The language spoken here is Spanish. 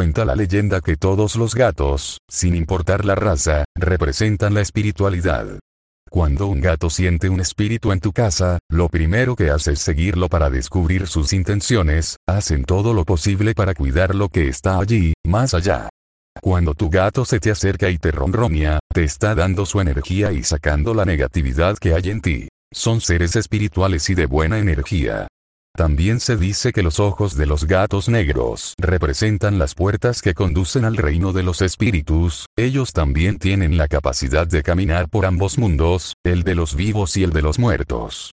Cuenta la leyenda que todos los gatos, sin importar la raza, representan la espiritualidad. Cuando un gato siente un espíritu en tu casa, lo primero que hace es seguirlo para descubrir sus intenciones, hacen todo lo posible para cuidar lo que está allí, más allá. Cuando tu gato se te acerca y te ronronea, te está dando su energía y sacando la negatividad que hay en ti. Son seres espirituales y de buena energía. También se dice que los ojos de los gatos negros representan las puertas que conducen al reino de los espíritus, ellos también tienen la capacidad de caminar por ambos mundos, el de los vivos y el de los muertos.